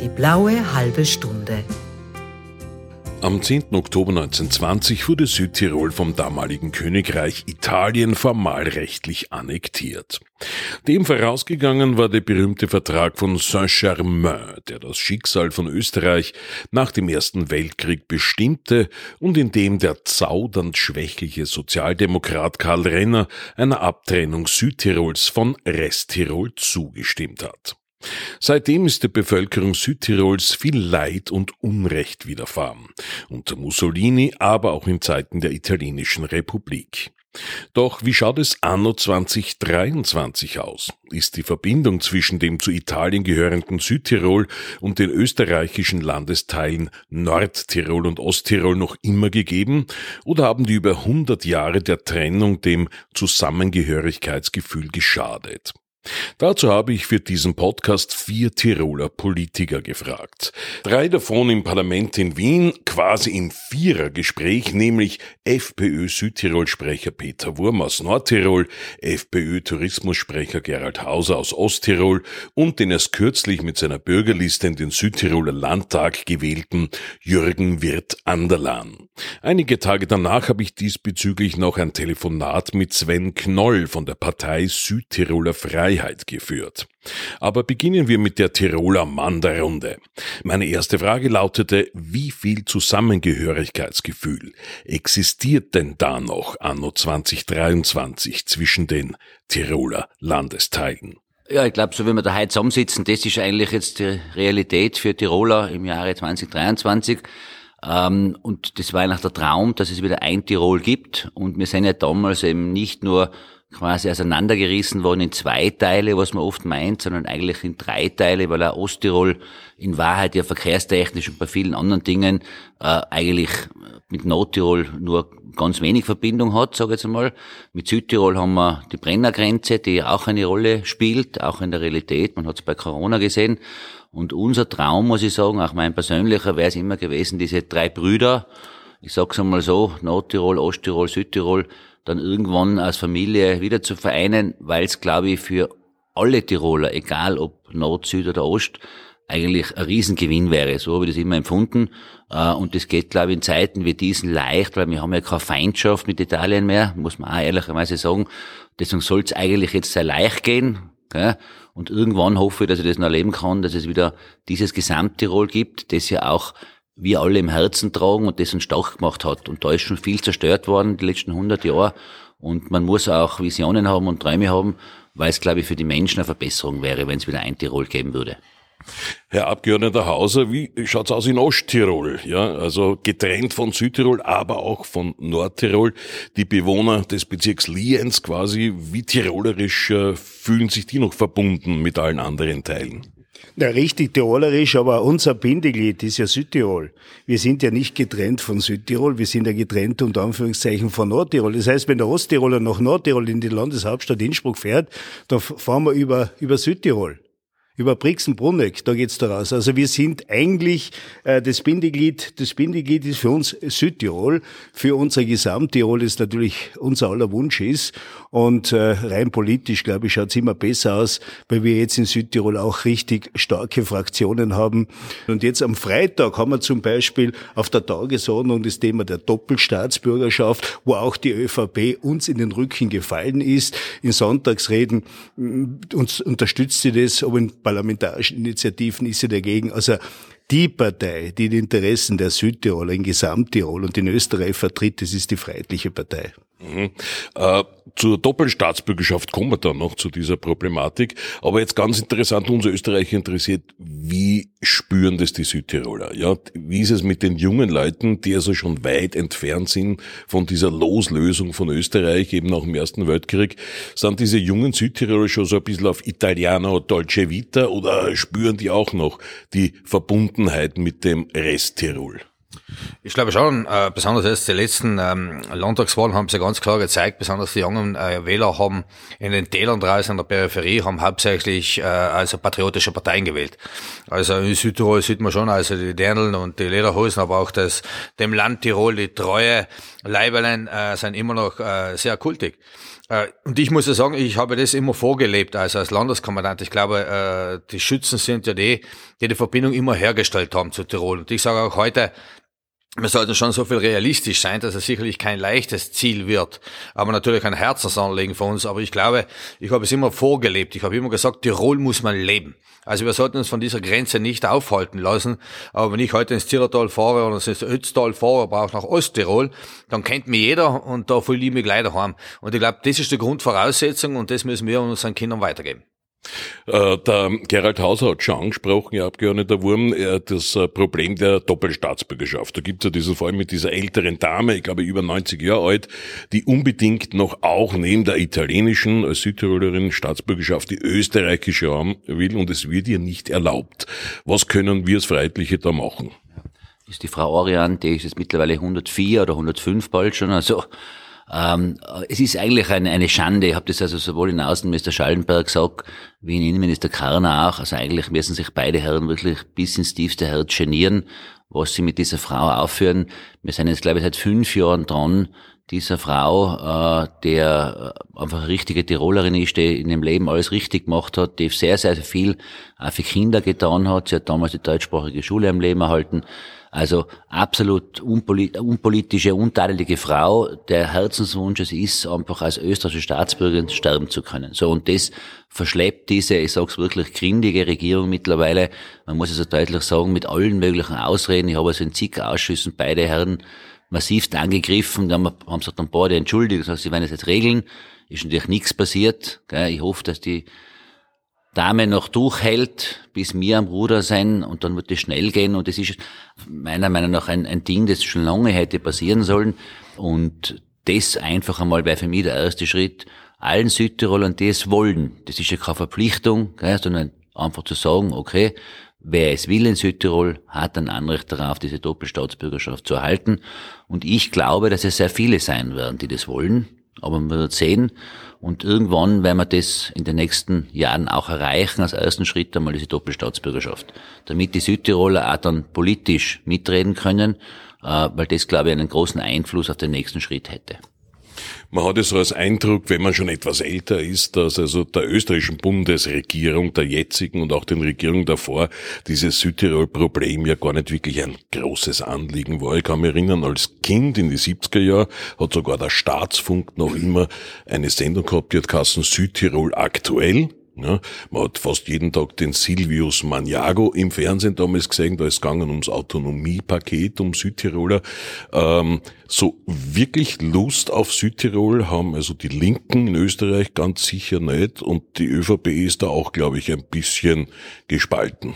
Die blaue halbe Stunde. Am 10. Oktober 1920 wurde Südtirol vom damaligen Königreich Italien formalrechtlich annektiert. Dem vorausgegangen war der berühmte Vertrag von Saint-Germain, der das Schicksal von Österreich nach dem Ersten Weltkrieg bestimmte und in dem der zaudernd schwächliche Sozialdemokrat Karl Renner einer Abtrennung Südtirols von Resttirol zugestimmt hat. Seitdem ist der Bevölkerung Südtirols viel Leid und Unrecht widerfahren, unter Mussolini, aber auch in Zeiten der italienischen Republik. Doch wie schaut es anno 2023 aus? Ist die Verbindung zwischen dem zu Italien gehörenden Südtirol und den österreichischen Landesteilen Nordtirol und Osttirol noch immer gegeben? Oder haben die über 100 Jahre der Trennung dem Zusammengehörigkeitsgefühl geschadet? Dazu habe ich für diesen Podcast vier Tiroler Politiker gefragt. Drei davon im Parlament in Wien, quasi im Vierergespräch, nämlich FPÖ Südtirol-Sprecher Peter Wurm aus Nordtirol, FPÖ Tourismussprecher Gerald Hauser aus Osttirol und den erst kürzlich mit seiner Bürgerliste in den Südtiroler Landtag gewählten Jürgen Wirth Anderlan. Einige Tage danach habe ich diesbezüglich noch ein Telefonat mit Sven Knoll von der Partei Südtiroler Freiheit geführt. Aber beginnen wir mit der Tiroler Mann der Runde. Meine erste Frage lautete, wie viel Zusammengehörigkeitsgefühl existiert denn da noch anno 2023 zwischen den Tiroler Landesteilen? Ja, ich glaube, so wie wir da heute zusammensitzen, das ist eigentlich jetzt die Realität für Tiroler im Jahre 2023. Ähm, und das war eigentlich der Traum, dass es wieder ein Tirol gibt. Und wir sind ja damals eben nicht nur quasi auseinandergerissen worden in zwei Teile, was man oft meint, sondern eigentlich in drei Teile, weil auch Osttirol in Wahrheit ja verkehrstechnisch und bei vielen anderen Dingen äh, eigentlich mit Nordtirol nur ganz wenig Verbindung hat, sage ich jetzt einmal. Mit Südtirol haben wir die Brennergrenze, die auch eine Rolle spielt, auch in der Realität. Man hat es bei Corona gesehen. Und unser Traum, muss ich sagen, auch mein persönlicher, wäre es immer gewesen, diese drei Brüder, ich sag's einmal so, Nordtirol, Osttirol, Südtirol, dann irgendwann als Familie wieder zu vereinen, weil es, glaube ich, für alle Tiroler, egal ob Nord, Süd oder Ost, eigentlich ein Riesengewinn wäre. So habe ich das immer empfunden. Äh, und das geht, glaube ich, in Zeiten wie diesen leicht, weil wir haben ja keine Feindschaft mit Italien mehr, muss man auch ehrlicherweise sagen. Deswegen soll es eigentlich jetzt sehr leicht gehen. Und irgendwann hoffe ich, dass ich das noch erleben kann, dass es wieder dieses Gesamttirol gibt, das ja auch wir alle im Herzen tragen und das uns stark gemacht hat. Und da ist schon viel zerstört worden die letzten 100 Jahre. Und man muss auch Visionen haben und Träume haben, weil es, glaube ich, für die Menschen eine Verbesserung wäre, wenn es wieder ein Tirol geben würde. Herr Abgeordneter Hauser, wie schaut's aus in Osttirol? Ja, also getrennt von Südtirol, aber auch von Nordtirol. Die Bewohner des Bezirks Lienz quasi, wie tirolerisch äh, fühlen sich die noch verbunden mit allen anderen Teilen? Ja, richtig tirolerisch, aber unser Bindeglied ist ja Südtirol. Wir sind ja nicht getrennt von Südtirol, wir sind ja getrennt unter Anführungszeichen von Nordtirol. Das heißt, wenn der Osttiroler nach Nordtirol in die Landeshauptstadt Innsbruck fährt, dann fahren wir über, über Südtirol über Brixen-Bruneck, da geht's da raus. Also wir sind eigentlich äh, das Bindeglied, das Bindeglied ist für uns Südtirol, für unser Gesamttirol ist natürlich unser aller Wunsch ist. Und äh, rein politisch, glaube ich, schaut's immer besser aus, weil wir jetzt in Südtirol auch richtig starke Fraktionen haben. Und jetzt am Freitag haben wir zum Beispiel auf der Tagesordnung das Thema der Doppelstaatsbürgerschaft, wo auch die ÖVP uns in den Rücken gefallen ist. In Sonntagsreden uns unterstützt sie das, aber in parlamentarischen Initiativen ist sie dagegen. Also die Partei, die die Interessen der Südtiroler in Gesamttirol und in Österreich vertritt, das ist die Freiheitliche Partei. Mhm. Äh, zur Doppelstaatsbürgerschaft kommen wir dann noch zu dieser Problematik. Aber jetzt ganz interessant, unser Österreicher interessiert, wie spüren das die Südtiroler? Ja, wie ist es mit den jungen Leuten, die also schon weit entfernt sind von dieser Loslösung von Österreich, eben nach dem Ersten Weltkrieg? Sind diese jungen Südtiroler schon so ein bisschen auf Italiano Dolce Vita oder spüren die auch noch die Verbundenheit mit dem Rest Tirol? Ich glaube schon, äh, besonders jetzt die letzten ähm, Landtagswahlen haben sie ganz klar gezeigt, besonders die jungen äh, Wähler haben in den Tälern draußen in der Peripherie haben hauptsächlich äh, also patriotische Parteien gewählt. Also in Südtirol sieht man schon, also die Dirndln und die Lederhosen, aber auch das dem Land Tirol, die treue Leiberlein äh, sind immer noch äh, sehr kultig. Äh, und ich muss ja sagen, ich habe das immer vorgelebt, also als Landeskommandant. Ich glaube, äh, die Schützen sind ja die, die die Verbindung immer hergestellt haben zu Tirol. Und ich sage auch heute, wir sollten schon so viel realistisch sein, dass es sicherlich kein leichtes Ziel wird, aber natürlich ein Herzensanliegen für uns. Aber ich glaube, ich habe es immer vorgelebt. Ich habe immer gesagt, Tirol muss man leben. Also wir sollten uns von dieser Grenze nicht aufhalten lassen. Aber wenn ich heute ins Zillertal fahre oder ins Ötztal fahre, aber auch nach Osttirol, dann kennt mich jeder und da fühle ich mich gleich daheim. Und ich glaube, das ist die Grundvoraussetzung und das müssen wir unseren Kindern weitergeben. Äh, der Gerald Hauser hat schon angesprochen, Ihr Abgeordneter Wurm, äh, das äh, Problem der Doppelstaatsbürgerschaft. Da gibt es ja diesen Fall mit dieser älteren Dame, ich glaube über 90 Jahre alt, die unbedingt noch auch neben der italienischen als Südtirolerin Staatsbürgerschaft die österreichische haben will und es wird ihr nicht erlaubt. Was können wir als Freiheitliche da machen? Ist die Frau Orian, die ist jetzt mittlerweile 104 oder 105 bald schon, also ähm, es ist eigentlich eine, eine Schande. Ich habe das also sowohl in Außenminister Schallenberg gesagt, wie in Innenminister Karner auch. Also eigentlich müssen sich beide Herren wirklich bis ins tiefste Herz genieren, was sie mit dieser Frau aufführen. Wir sind jetzt, glaube ich, seit fünf Jahren dran, dieser Frau, äh, der einfach eine richtige Tirolerin ist, die in dem Leben alles richtig gemacht hat, die sehr, sehr viel auch für Kinder getan hat. Sie hat damals die deutschsprachige Schule am Leben erhalten. Also absolut unpolitische, untadelige Frau, der Herzenswunsch es ist, einfach als österreichische Staatsbürgerin sterben zu können. So, und das verschleppt diese, ich sag's wirklich, grindige Regierung mittlerweile, man muss es so deutlich sagen, mit allen möglichen Ausreden. Ich habe also in zig Ausschüssen beide Herren massivst angegriffen, dann haben sich dann beide entschuldigt, das heißt, sie werden es jetzt regeln, ist natürlich nichts passiert. Ich hoffe, dass die Dame noch durchhält, bis wir am Ruder sein und dann wird es schnell gehen. Und das ist meiner Meinung nach ein, ein Ding, das schon lange hätte passieren sollen. Und das einfach einmal wäre für mich der erste Schritt, allen Südtirolern, die es wollen, das ist ja keine Verpflichtung, sondern einfach zu sagen, okay, wer es will in Südtirol, hat ein Anrecht darauf, diese Doppelstaatsbürgerschaft zu erhalten. Und ich glaube, dass es sehr viele sein werden, die das wollen, aber man wird sehen und irgendwann werden wir das in den nächsten Jahren auch erreichen, als ersten Schritt einmal diese Doppelstaatsbürgerschaft. Damit die Südtiroler auch dann politisch mitreden können, äh, weil das, glaube ich, einen großen Einfluss auf den nächsten Schritt hätte. Man hat es so als Eindruck, wenn man schon etwas älter ist, dass also der österreichischen Bundesregierung, der jetzigen und auch den Regierungen davor, dieses Südtirol-Problem ja gar nicht wirklich ein großes Anliegen war. Ich kann mich erinnern, als Kind in die 70er Jahre hat sogar der Staatsfunk noch immer eine Sendung gehabt, die hat Kassen Südtirol aktuell. Ja, man hat fast jeden Tag den Silvius Maniago im Fernsehen damals gesehen, da ist es gegangen ums Autonomiepaket, um Südtiroler. Ähm, so wirklich Lust auf Südtirol haben also die Linken in Österreich ganz sicher nicht und die ÖVP ist da auch, glaube ich, ein bisschen gespalten.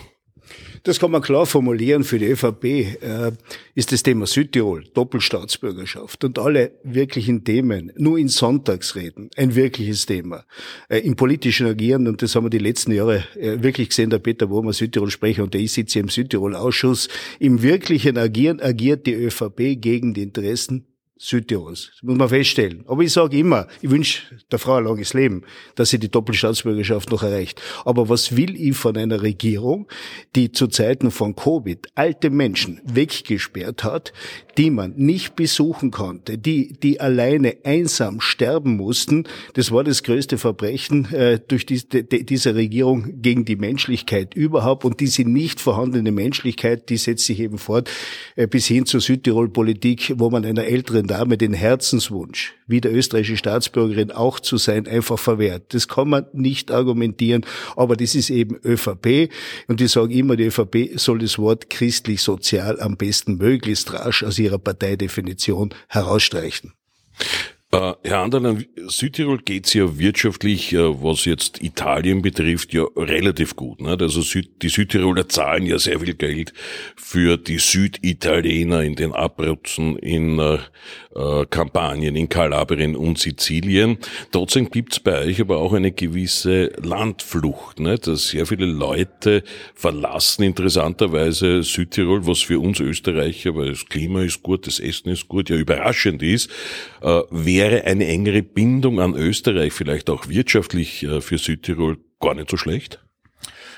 Das kann man klar formulieren. Für die ÖVP äh, ist das Thema Südtirol, Doppelstaatsbürgerschaft und alle wirklichen Themen, nur in Sonntagsreden, ein wirkliches Thema. Äh, Im politischen Agieren, und das haben wir die letzten Jahre äh, wirklich gesehen, der Peter Wurmer, Südtirol-Sprecher, und der ich sitze im Südtirol-Ausschuss, im wirklichen Agieren agiert die ÖVP gegen die Interessen Südtirols. Das muss man feststellen. Aber ich sage immer, ich wünsche der Frau ein langes Leben, dass sie die Doppelstaatsbürgerschaft noch erreicht. Aber was will ich von einer Regierung, die zu Zeiten von Covid alte Menschen weggesperrt hat, die man nicht besuchen konnte, die, die alleine einsam sterben mussten? Das war das größte Verbrechen äh, durch die, die, diese Regierung gegen die Menschlichkeit überhaupt. Und diese nicht vorhandene Menschlichkeit, die setzt sich eben fort äh, bis hin zur Südtirol-Politik, wo man einer älteren Dame den Herzenswunsch, wie der österreichische Staatsbürgerin auch zu sein, einfach verwehrt. Das kann man nicht argumentieren, aber das ist eben ÖVP. Und ich sage immer, die ÖVP soll das Wort christlich-sozial am besten möglichst rasch aus ihrer Parteidefinition herausstreichen. Äh, Herr Anderlein, Südtirol geht's ja wirtschaftlich, äh, was jetzt Italien betrifft, ja relativ gut. Ne? Also Süd, die Südtiroler zahlen ja sehr viel Geld für die Süditaliener in den Abruzzen, in äh, äh, Kampanien, in Kalabrien und Sizilien. Trotzdem gibt's bei euch aber auch eine gewisse Landflucht, ne? dass sehr viele Leute verlassen interessanterweise Südtirol, was für uns Österreicher, weil das Klima ist gut, das Essen ist gut, ja überraschend ist. Äh, wer wäre eine engere Bindung an Österreich vielleicht auch wirtschaftlich äh, für Südtirol gar nicht so schlecht?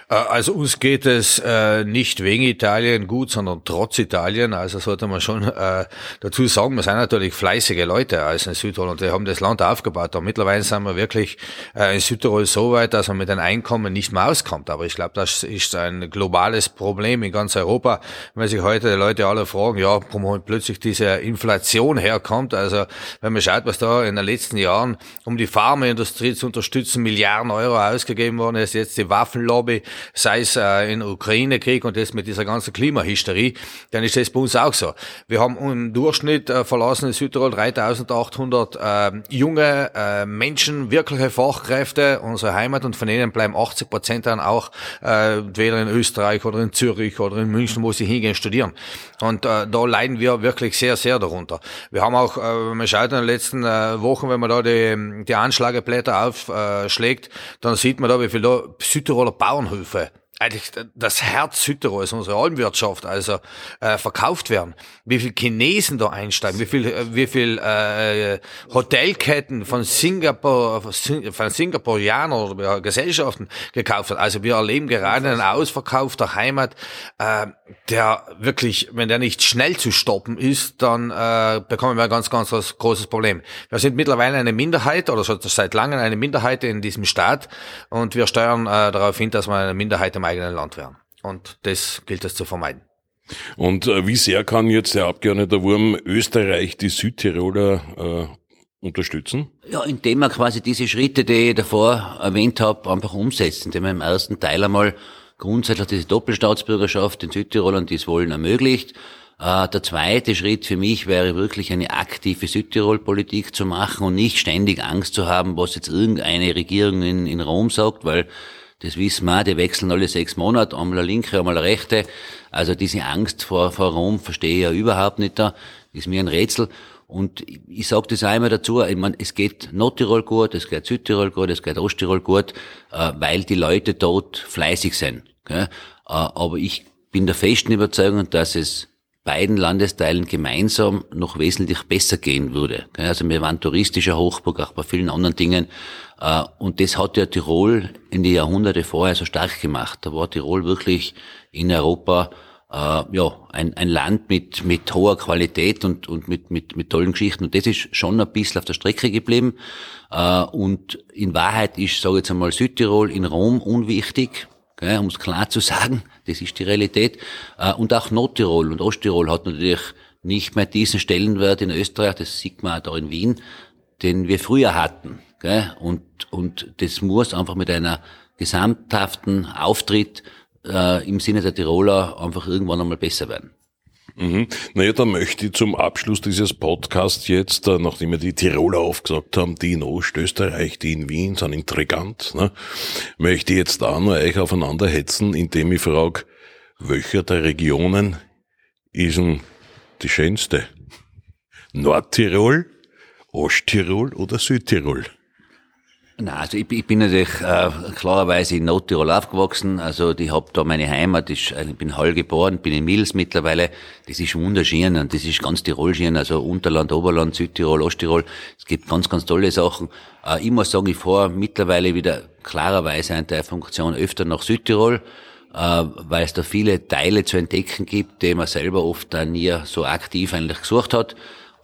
Äh, also uns geht es äh, nicht wegen Italien gut, sondern trotz Italien. Also sollte man schon äh, dazu sagen, wir sind natürlich fleißige Leute als in Südtirol und wir haben das Land aufgebaut. Und mittlerweile sind wir wirklich äh, in Südtirol so weit, dass man mit den Einkommen nicht mehr auskommt. Aber ich glaube, das ist ein globales Problem in ganz Europa. Wenn sich heute die Leute alle fragen, ja, warum plötzlich diese Inflation herkommt. Also wenn man schaut, was da in den letzten Jahren um die Pharmaindustrie zu unterstützen, Milliarden Euro ausgegeben worden ist, jetzt die Waffenlobby, sei es äh, in Ukraine-Krieg und das mit dieser ganzen Klimahysterie, dann ist das bei uns auch so. Wir haben im Durchschnitt äh, verlassen in Südtirol 3800 äh, junge äh, Menschen, wirkliche Fachkräfte unserer Heimat und von denen bleiben 80 Prozent dann auch äh, entweder in Österreich oder in Zürich oder in München, wo sie hingehen studieren. Und äh, da leiden wir wirklich sehr, sehr darunter. Wir haben auch, äh, man schaut in den letzten äh, Wochen, wenn man da die, die Anschlageblätter aufschlägt, dann sieht man da, wie viel da Südtiroler Bauernhöfe Hilfe eigentlich das Herz Südtirols, unsere Almwirtschaft, also äh, verkauft werden. Wie viel Chinesen da einsteigen, wie viel, äh, wie viel äh, Hotelketten von Singapur, von Singapurianern oder Gesellschaften gekauft werden. Also wir erleben gerade einen Ausverkauf der Heimat, äh, der wirklich, wenn der nicht schnell zu stoppen ist, dann äh, bekommen wir ein ganz, ganz großes Problem. Wir sind mittlerweile eine Minderheit oder schon seit langem eine Minderheit in diesem Staat und wir steuern äh, darauf hin, dass wir eine Minderheit im eigenen Land wären. Und das gilt es zu vermeiden. Und äh, wie sehr kann jetzt der Abgeordnete Wurm Österreich die Südtiroler äh, unterstützen? Ja, indem er quasi diese Schritte, die ich davor erwähnt habe, einfach umsetzt, indem er im ersten Teil einmal grundsätzlich diese Doppelstaatsbürgerschaft in Südtirol und dies Wollen ermöglicht. Äh, der zweite Schritt für mich wäre wirklich eine aktive Südtirol-Politik zu machen und nicht ständig Angst zu haben, was jetzt irgendeine Regierung in, in Rom sagt, weil das wissen wir, die wechseln alle sechs Monate, einmal eine linke, einmal eine rechte. Also diese Angst vor, vor Rom verstehe ich ja überhaupt nicht da. Ist mir ein Rätsel. Und ich sage das einmal dazu, ich meine, es geht Nordtirol gut, es geht Südtirol gut, es geht Osttirol gut, äh, weil die Leute dort fleißig sind. Gell? Äh, aber ich bin der festen Überzeugung, dass es beiden Landesteilen gemeinsam noch wesentlich besser gehen würde. Also wir waren touristischer Hochburg, auch bei vielen anderen Dingen. Äh, und das hat ja Tirol in die Jahrhunderte vorher so stark gemacht. Da war Tirol wirklich in Europa äh, ja, ein, ein Land mit, mit hoher Qualität und, und mit, mit, mit tollen Geschichten. Und das ist schon ein bisschen auf der Strecke geblieben. Äh, und in Wahrheit ist, sage ich jetzt einmal, Südtirol in Rom unwichtig um es klar zu sagen, das ist die Realität. Und auch Nordtirol und Osttirol hat natürlich nicht mehr diesen Stellenwert in Österreich, das sieht man auch da in Wien, den wir früher hatten. Und, und das muss einfach mit einer gesamthaften Auftritt äh, im Sinne der Tiroler einfach irgendwann einmal besser werden. Mhm. Naja, da möchte ich zum Abschluss dieses Podcasts jetzt, äh, nachdem wir die Tiroler aufgesagt haben, die in Ostösterreich, die in Wien sind intrigant, ne, möchte ich jetzt da nur euch aufeinander hetzen, indem ich frage, welcher der Regionen ist denn die schönste? Nordtirol, Osttirol oder Südtirol? Na, also ich, ich, bin natürlich äh, klarerweise in Nordtirol aufgewachsen. Also ich habe da meine Heimat, ich, also ich bin Hall geboren, bin in Mils mittlerweile. Das ist wunderschön und das ist ganz Tirol schön, also Unterland, Oberland, Südtirol, Osttirol. Es gibt ganz, ganz tolle Sachen. Äh, ich muss sagen, ich fahre mittlerweile wieder klarerweise in der Funktion öfter nach Südtirol, äh, weil es da viele Teile zu entdecken gibt, die man selber oft dann nie so aktiv eigentlich gesucht hat.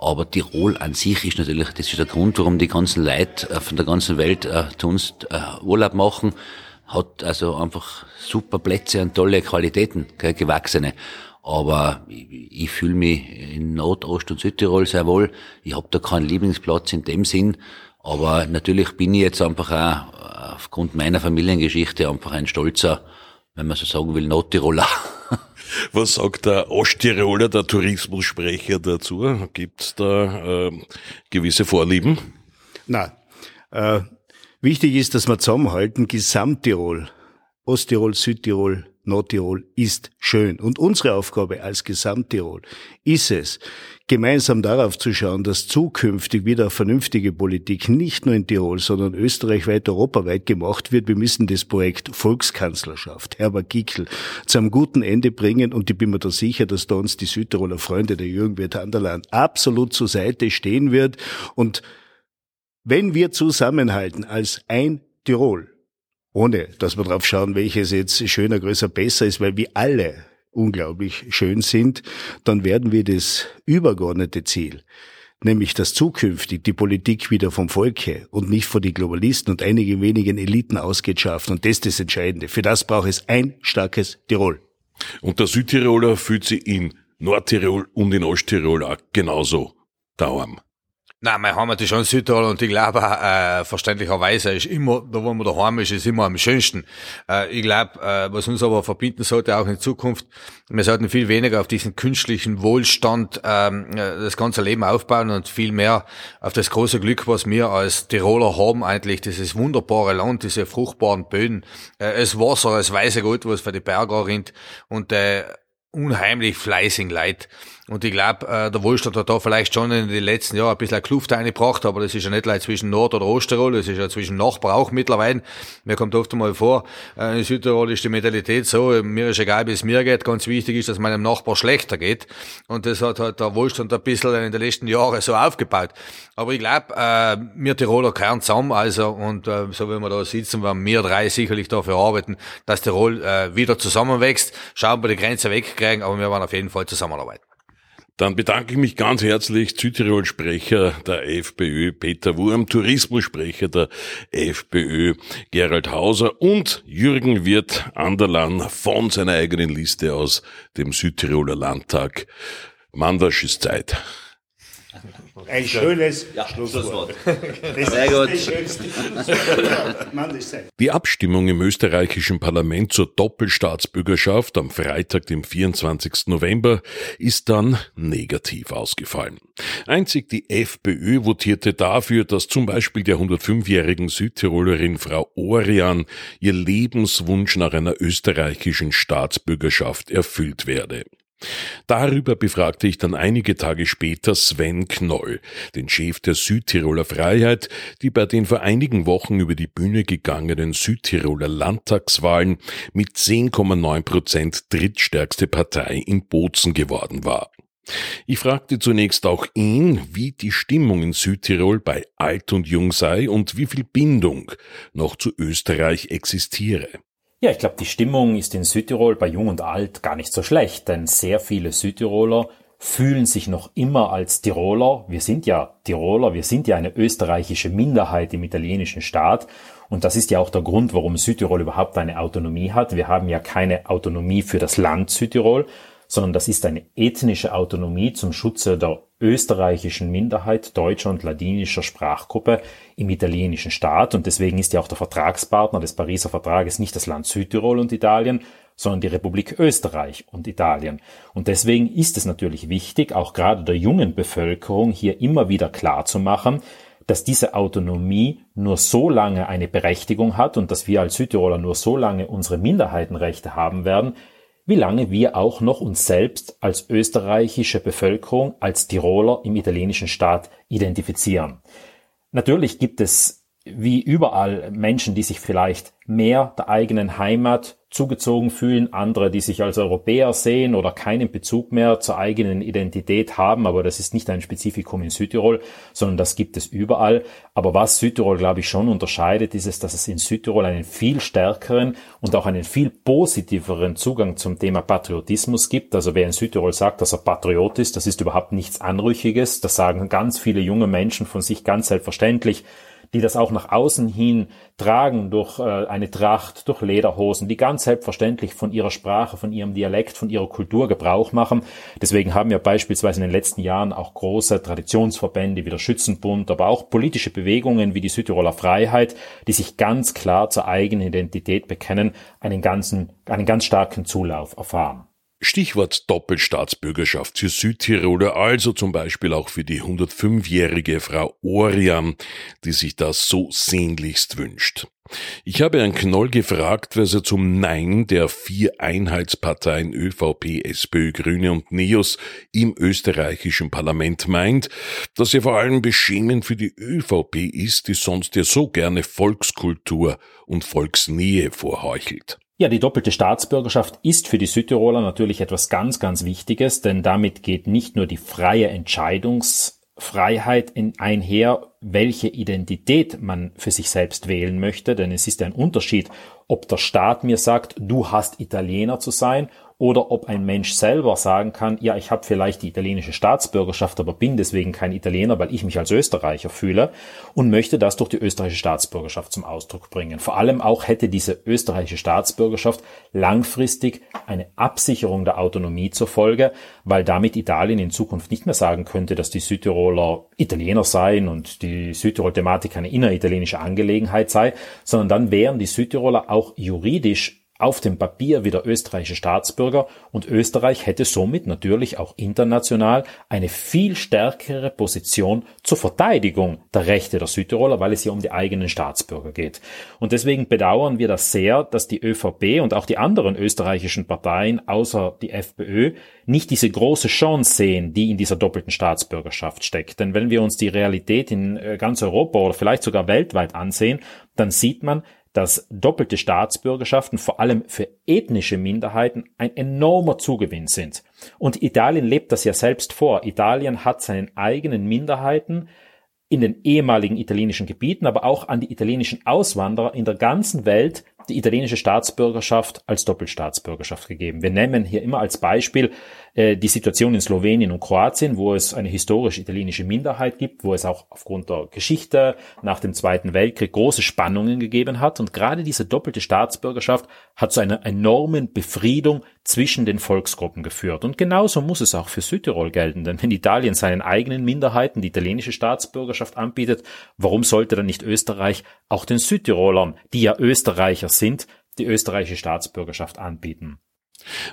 Aber Tirol an sich ist natürlich, das ist der Grund, warum die ganzen Leute äh, von der ganzen Welt äh, zu uns äh, Urlaub machen. Hat also einfach super Plätze und tolle Qualitäten, gell, gewachsene. Aber ich, ich fühle mich in Nordost- und Südtirol sehr wohl. Ich habe da keinen Lieblingsplatz in dem Sinn. Aber natürlich bin ich jetzt einfach auch aufgrund meiner Familiengeschichte einfach ein stolzer, wenn man so sagen will, Nordtiroler. Was sagt der Osttiroler, der Tourismussprecher dazu? Gibt es da äh, gewisse Vorlieben? Na, äh, wichtig ist, dass wir zusammenhalten, Gesamttirol, Osttirol, Südtirol, Nordtirol ist schön. Und unsere Aufgabe als Gesamttirol ist es, gemeinsam darauf zu schauen, dass zukünftig wieder vernünftige Politik nicht nur in Tirol, sondern österreichweit, europaweit gemacht wird. Wir müssen das Projekt Volkskanzlerschaft, Herbert Gickel, zu einem guten Ende bringen. Und ich bin mir da sicher, dass da uns die Südtiroler Freunde, der Jürgen Wirt Anderland, absolut zur Seite stehen wird. Und wenn wir zusammenhalten als ein Tirol, ohne dass wir drauf schauen, welches jetzt schöner, größer, besser ist, weil wir alle unglaublich schön sind, dann werden wir das übergeordnete Ziel, nämlich dass zukünftig die Politik wieder vom Volke und nicht von den Globalisten und einigen wenigen Eliten ausgeht, schaffen. Und das ist das Entscheidende. Für das braucht es ein starkes Tirol. Und der Südtiroler fühlt sich in Nordtirol und in Osttirol auch genauso dauern. Nein, meine Heimat ist schon Südtirol und ich glaube, äh, verständlicherweise ist immer, da wo man daheim ist, ist immer am schönsten. Äh, ich glaube, äh, was uns aber verbinden sollte, auch in Zukunft, wir sollten viel weniger auf diesen künstlichen Wohlstand ähm, äh, das ganze Leben aufbauen und viel mehr auf das große Glück, was wir als Tiroler haben, eigentlich dieses wunderbare Land, diese fruchtbaren Böden, äh, das Wasser, das weiße Gut, was für die Berger rinnt und äh, unheimlich fleißig Leid. Und ich glaube, äh, der Wohlstand hat da vielleicht schon in den letzten Jahren ein bisschen eine Kluft eingebracht, aber das ist ja nicht gleich zwischen Nord- oder Osttirol, das ist ja zwischen Nachbar auch mittlerweile. Mir kommt oft einmal vor, äh, in Südtirol ist die Mentalität so, mir ist egal, wie es mir geht, ganz wichtig ist, dass meinem Nachbar schlechter geht. Und das hat halt der Wohlstand ein bisschen in den letzten Jahren so aufgebaut. Aber ich glaube, äh, wir Tiroler kehren zusammen, also, und äh, so wie wir da sitzen, werden wir drei sicherlich dafür arbeiten, dass Tirol äh, wieder zusammenwächst, schauen, wir die Grenze wegkriegen, aber wir werden auf jeden Fall zusammenarbeiten. Dann bedanke ich mich ganz herzlich, Südtirol-Sprecher der FPÖ Peter Wurm, Tourismussprecher der FPÖ Gerald Hauser und Jürgen Wirt Anderlan von seiner eigenen Liste aus dem Südtiroler Landtag. Mandasch ist Zeit. Ein schönes Ja, Schlusswort. Sehr gut. Die Abstimmung im österreichischen Parlament zur Doppelstaatsbürgerschaft am Freitag, dem 24. November, ist dann negativ ausgefallen. Einzig die FPÖ votierte dafür, dass zum Beispiel der 105-jährigen Südtirolerin Frau Orian ihr Lebenswunsch nach einer österreichischen Staatsbürgerschaft erfüllt werde. Darüber befragte ich dann einige Tage später Sven Knoll, den Chef der Südtiroler Freiheit, die bei den vor einigen Wochen über die Bühne gegangenen Südtiroler Landtagswahlen mit 10,9 Prozent drittstärkste Partei in Bozen geworden war. Ich fragte zunächst auch ihn, wie die Stimmung in Südtirol bei Alt und Jung sei und wie viel Bindung noch zu Österreich existiere. Ja, ich glaube, die Stimmung ist in Südtirol bei Jung und Alt gar nicht so schlecht, denn sehr viele Südtiroler fühlen sich noch immer als Tiroler. Wir sind ja Tiroler, wir sind ja eine österreichische Minderheit im italienischen Staat. Und das ist ja auch der Grund, warum Südtirol überhaupt eine Autonomie hat. Wir haben ja keine Autonomie für das Land Südtirol, sondern das ist eine ethnische Autonomie zum Schutze der österreichischen Minderheit deutscher und ladinischer Sprachgruppe im italienischen Staat. Und deswegen ist ja auch der Vertragspartner des Pariser Vertrages nicht das Land Südtirol und Italien, sondern die Republik Österreich und Italien. Und deswegen ist es natürlich wichtig, auch gerade der jungen Bevölkerung hier immer wieder klar zu machen, dass diese Autonomie nur so lange eine Berechtigung hat und dass wir als Südtiroler nur so lange unsere Minderheitenrechte haben werden, wie lange wir auch noch uns selbst als österreichische Bevölkerung, als Tiroler im italienischen Staat identifizieren. Natürlich gibt es wie überall Menschen, die sich vielleicht mehr der eigenen Heimat zugezogen fühlen, andere, die sich als Europäer sehen oder keinen Bezug mehr zur eigenen Identität haben, aber das ist nicht ein Spezifikum in Südtirol, sondern das gibt es überall. Aber was Südtirol, glaube ich, schon unterscheidet, ist es, dass es in Südtirol einen viel stärkeren und auch einen viel positiveren Zugang zum Thema Patriotismus gibt. Also wer in Südtirol sagt, dass er Patriot ist, das ist überhaupt nichts Anrüchiges. Das sagen ganz viele junge Menschen von sich ganz selbstverständlich die das auch nach außen hin tragen durch äh, eine Tracht, durch Lederhosen, die ganz selbstverständlich von ihrer Sprache, von ihrem Dialekt, von ihrer Kultur Gebrauch machen. Deswegen haben wir beispielsweise in den letzten Jahren auch große Traditionsverbände wie der Schützenbund, aber auch politische Bewegungen wie die Südtiroler Freiheit, die sich ganz klar zur eigenen Identität bekennen, einen ganzen, einen ganz starken Zulauf erfahren. Stichwort Doppelstaatsbürgerschaft für Südtiroler, also zum Beispiel auch für die 105-jährige Frau Oriam, die sich das so sehnlichst wünscht. Ich habe Herrn Knoll gefragt, was er zum Nein der vier Einheitsparteien ÖVP, SPÖ, Grüne und NEOS im österreichischen Parlament meint, dass er vor allem beschämend für die ÖVP ist, die sonst ja so gerne Volkskultur und Volksnähe vorheuchelt. Ja, die doppelte Staatsbürgerschaft ist für die Südtiroler natürlich etwas ganz, ganz Wichtiges, denn damit geht nicht nur die freie Freiheit einher, welche Identität man für sich selbst wählen möchte, denn es ist ein Unterschied, ob der Staat mir sagt, du hast Italiener zu sein oder ob ein Mensch selber sagen kann, ja, ich habe vielleicht die italienische Staatsbürgerschaft, aber bin deswegen kein Italiener, weil ich mich als Österreicher fühle und möchte das durch die österreichische Staatsbürgerschaft zum Ausdruck bringen. Vor allem auch hätte diese österreichische Staatsbürgerschaft langfristig eine Absicherung der Autonomie zur Folge, weil damit Italien in Zukunft nicht mehr sagen könnte, dass die Südtiroler Italiener seien und die Südtirol-Thematik eine inneritalienische Angelegenheit sei, sondern dann wären die Südtiroler auch juridisch auf dem Papier wieder österreichische Staatsbürger und Österreich hätte somit natürlich auch international eine viel stärkere Position zur Verteidigung der Rechte der Südtiroler, weil es hier um die eigenen Staatsbürger geht. Und deswegen bedauern wir das sehr, dass die ÖVP und auch die anderen österreichischen Parteien außer die FPÖ nicht diese große Chance sehen, die in dieser doppelten Staatsbürgerschaft steckt. Denn wenn wir uns die Realität in äh, ganz Europa oder vielleicht sogar weltweit ansehen, dann sieht man, dass doppelte Staatsbürgerschaften vor allem für ethnische Minderheiten ein enormer Zugewinn sind. Und Italien lebt das ja selbst vor. Italien hat seinen eigenen Minderheiten in den ehemaligen italienischen Gebieten, aber auch an die italienischen Auswanderer in der ganzen Welt die italienische Staatsbürgerschaft als Doppelstaatsbürgerschaft gegeben. Wir nehmen hier immer als Beispiel äh, die Situation in Slowenien und Kroatien, wo es eine historisch italienische Minderheit gibt, wo es auch aufgrund der Geschichte nach dem Zweiten Weltkrieg große Spannungen gegeben hat. Und gerade diese doppelte Staatsbürgerschaft hat zu einer enormen Befriedung zwischen den Volksgruppen geführt. Und genauso muss es auch für Südtirol gelten, denn wenn Italien seinen eigenen Minderheiten die italienische Staatsbürgerschaft anbietet, warum sollte dann nicht Österreich auch den Südtirolern, die ja Österreicher sind, die österreichische Staatsbürgerschaft anbieten?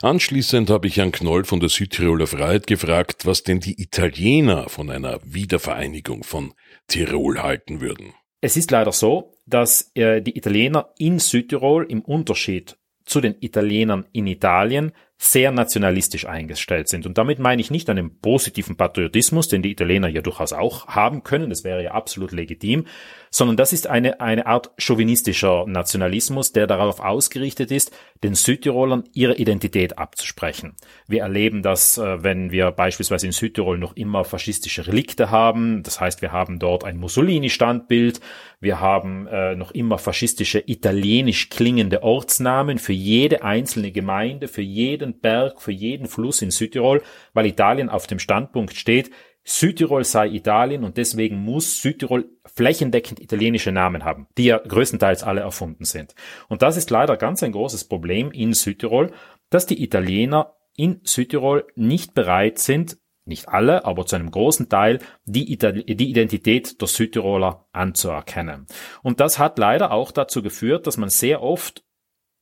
Anschließend habe ich Herrn Knoll von der Südtiroler Freiheit gefragt, was denn die Italiener von einer Wiedervereinigung von Tirol halten würden. Es ist leider so, dass äh, die Italiener in Südtirol im Unterschied zu den Italienern in Italien sehr nationalistisch eingestellt sind. Und damit meine ich nicht einen positiven Patriotismus, den die Italiener ja durchaus auch haben können, das wäre ja absolut legitim, sondern das ist eine, eine Art chauvinistischer Nationalismus, der darauf ausgerichtet ist, den Südtirolern ihre Identität abzusprechen. Wir erleben das, äh, wenn wir beispielsweise in Südtirol noch immer faschistische Relikte haben. Das heißt, wir haben dort ein Mussolini-Standbild. Wir haben äh, noch immer faschistische italienisch klingende Ortsnamen für jede einzelne Gemeinde, für jeden Berg, für jeden Fluss in Südtirol, weil Italien auf dem Standpunkt steht, Südtirol sei Italien und deswegen muss Südtirol flächendeckend italienische Namen haben, die ja größtenteils alle erfunden sind. Und das ist leider ganz ein großes Problem in Südtirol, dass die Italiener in Südtirol nicht bereit sind, nicht alle, aber zu einem großen Teil, die, die Identität der Südtiroler anzuerkennen. Und das hat leider auch dazu geführt, dass man sehr oft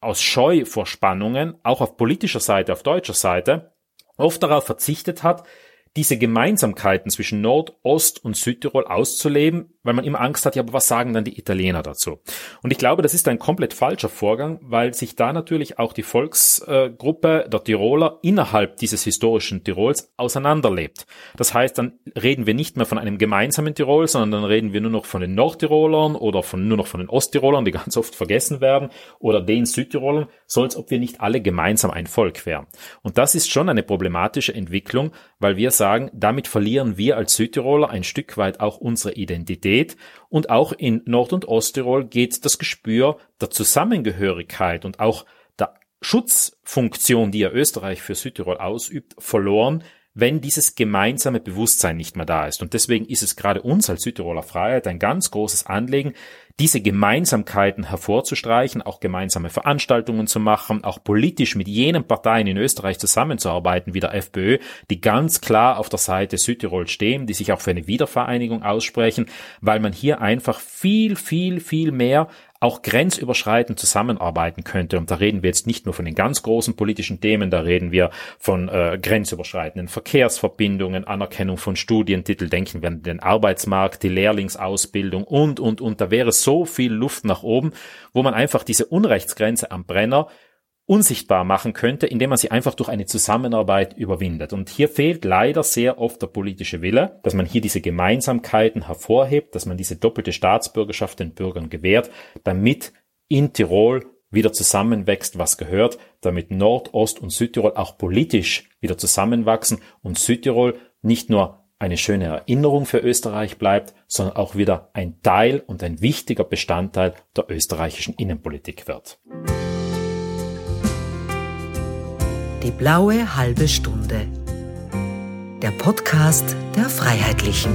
aus Scheu vor Spannungen, auch auf politischer Seite, auf deutscher Seite, oft darauf verzichtet hat, diese Gemeinsamkeiten zwischen Nord, Ost und Südtirol auszuleben, weil man immer Angst hat, ja, aber was sagen dann die Italiener dazu? Und ich glaube, das ist ein komplett falscher Vorgang, weil sich da natürlich auch die Volksgruppe der Tiroler innerhalb dieses historischen Tirols auseinanderlebt. Das heißt, dann reden wir nicht mehr von einem gemeinsamen Tirol, sondern dann reden wir nur noch von den Nordtirolern oder von, nur noch von den Osttirolern, die ganz oft vergessen werden, oder den Südtirolern, so als ob wir nicht alle gemeinsam ein Volk wären. Und das ist schon eine problematische Entwicklung, weil wir sagen, damit verlieren wir als Südtiroler ein Stück weit auch unsere Identität und auch in Nord- und Osttirol geht das Gespür der Zusammengehörigkeit und auch der Schutzfunktion, die ja Österreich für Südtirol ausübt, verloren, wenn dieses gemeinsame Bewusstsein nicht mehr da ist. Und deswegen ist es gerade uns als Südtiroler Freiheit ein ganz großes Anliegen, diese Gemeinsamkeiten hervorzustreichen, auch gemeinsame Veranstaltungen zu machen, auch politisch mit jenen Parteien in Österreich zusammenzuarbeiten, wie der FPÖ, die ganz klar auf der Seite Südtirol stehen, die sich auch für eine Wiedervereinigung aussprechen, weil man hier einfach viel, viel, viel mehr auch grenzüberschreitend zusammenarbeiten könnte. Und da reden wir jetzt nicht nur von den ganz großen politischen Themen, da reden wir von äh, grenzüberschreitenden Verkehrsverbindungen, Anerkennung von Studientitel, denken wir an den Arbeitsmarkt, die Lehrlingsausbildung und, und, und. Da wäre so viel Luft nach oben, wo man einfach diese Unrechtsgrenze am Brenner unsichtbar machen könnte, indem man sie einfach durch eine Zusammenarbeit überwindet. Und hier fehlt leider sehr oft der politische Wille, dass man hier diese Gemeinsamkeiten hervorhebt, dass man diese doppelte Staatsbürgerschaft den Bürgern gewährt, damit in Tirol wieder zusammenwächst, was gehört, damit Nord, Ost und Südtirol auch politisch wieder zusammenwachsen und Südtirol nicht nur eine schöne Erinnerung für Österreich bleibt, sondern auch wieder ein Teil und ein wichtiger Bestandteil der österreichischen Innenpolitik wird. Die blaue halbe Stunde. Der Podcast der Freiheitlichen.